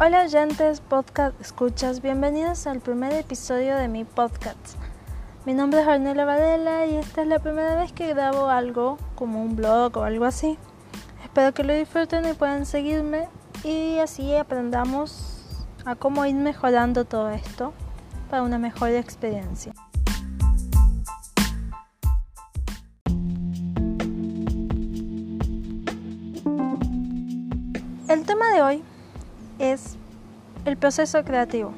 Hola oyentes, podcast escuchas, bienvenidos al primer episodio de mi podcast. Mi nombre es Ornella Varela y esta es la primera vez que grabo algo como un blog o algo así. Espero que lo disfruten y puedan seguirme y así aprendamos a cómo ir mejorando todo esto para una mejor experiencia. El tema de hoy es el proceso creativo.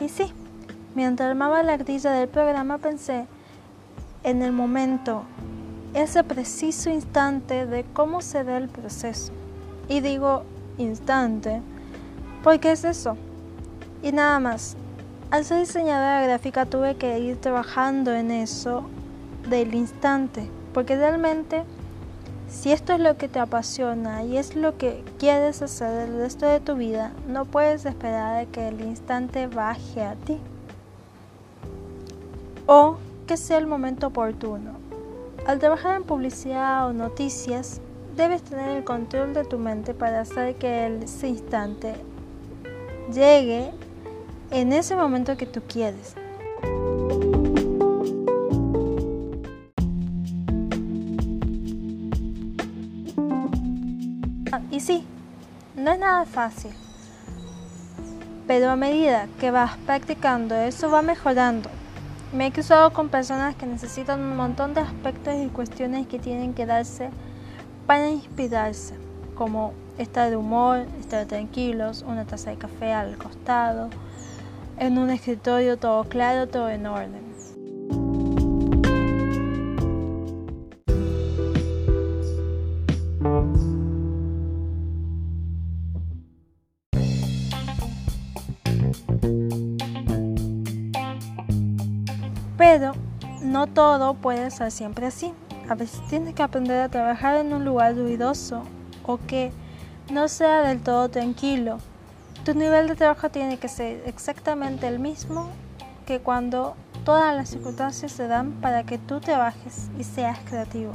Y sí, mientras armaba la grilla del programa pensé en el momento, ese preciso instante de cómo se da el proceso. Y digo instante porque es eso. Y nada más. Al ser diseñadora gráfica tuve que ir trabajando en eso del instante, porque realmente si esto es lo que te apasiona y es lo que quieres hacer el resto de tu vida, no puedes esperar a que el instante baje a ti. O que sea el momento oportuno. Al trabajar en publicidad o noticias, debes tener el control de tu mente para hacer que ese instante llegue en ese momento que tú quieres. No es nada fácil, pero a medida que vas practicando eso va mejorando. Me he cruzado con personas que necesitan un montón de aspectos y cuestiones que tienen que darse para inspirarse, como estar de humor, estar tranquilos, una taza de café al costado, en un escritorio todo claro, todo en orden. Pero no todo puede ser siempre así. A veces tienes que aprender a trabajar en un lugar ruidoso o que no sea del todo tranquilo. Tu nivel de trabajo tiene que ser exactamente el mismo que cuando todas las circunstancias se dan para que tú trabajes y seas creativo.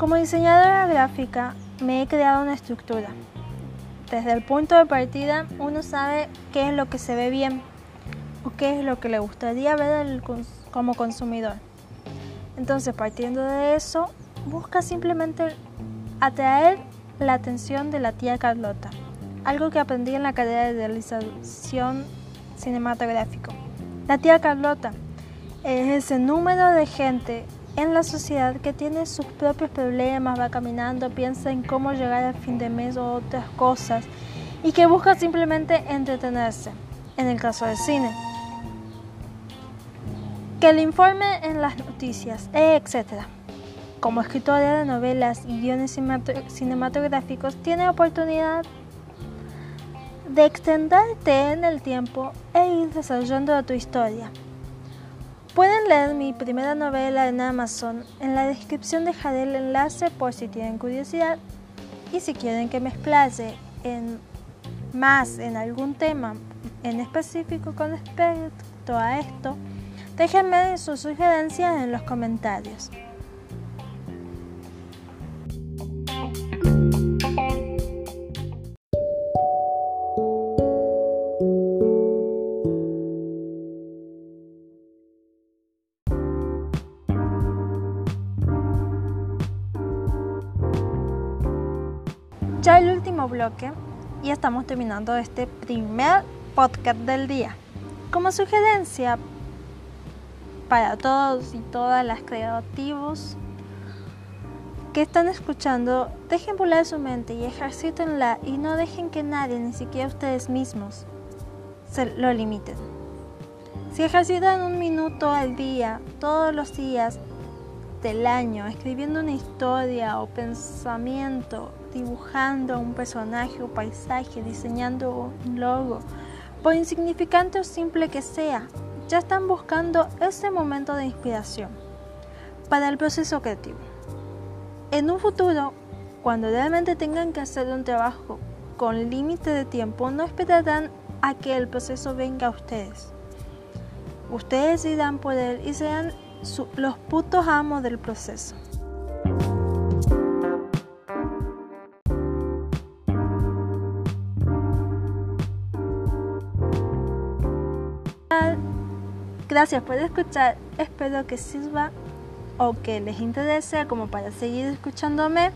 Como diseñadora gráfica me he creado una estructura. Desde el punto de partida uno sabe qué es lo que se ve bien o qué es lo que le gustaría ver como consumidor. Entonces partiendo de eso, busca simplemente atraer la atención de la tía Carlota, algo que aprendí en la carrera de realización cinematográfico. La tía Carlota es ese número de gente en la sociedad que tiene sus propios problemas, va caminando, piensa en cómo llegar al fin de mes o otras cosas y que busca simplemente entretenerse, en el caso del cine. Que le informe en las noticias, etc. Como escritora de novelas y guiones cinematográficos, tiene oportunidad de extenderte en el tiempo e ir desarrollando tu historia. Pueden leer mi primera novela en Amazon. En la descripción dejaré el enlace por si tienen curiosidad. Y si quieren que me explaye en más en algún tema en específico con respecto a esto, déjenme sus sugerencias en los comentarios. Ya el último bloque y estamos terminando este primer podcast del día. Como sugerencia para todos y todas las creativos que están escuchando, dejen volar su mente y ejercítenla y no dejen que nadie, ni siquiera ustedes mismos, se lo limiten. Si ejercitan un minuto al día, todos los días del año, escribiendo una historia o pensamiento dibujando un personaje o paisaje, diseñando un logo, por insignificante o simple que sea, ya están buscando ese momento de inspiración para el proceso creativo. En un futuro, cuando realmente tengan que hacer un trabajo con límite de tiempo, no esperarán a que el proceso venga a ustedes. ustedes decidan por él y sean los putos amos del proceso. Gracias por escuchar, espero que sirva o que les interese como para seguir escuchándome.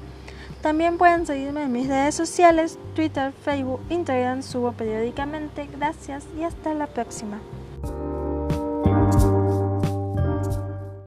También pueden seguirme en mis redes sociales, Twitter, Facebook, Instagram, subo periódicamente. Gracias y hasta la próxima.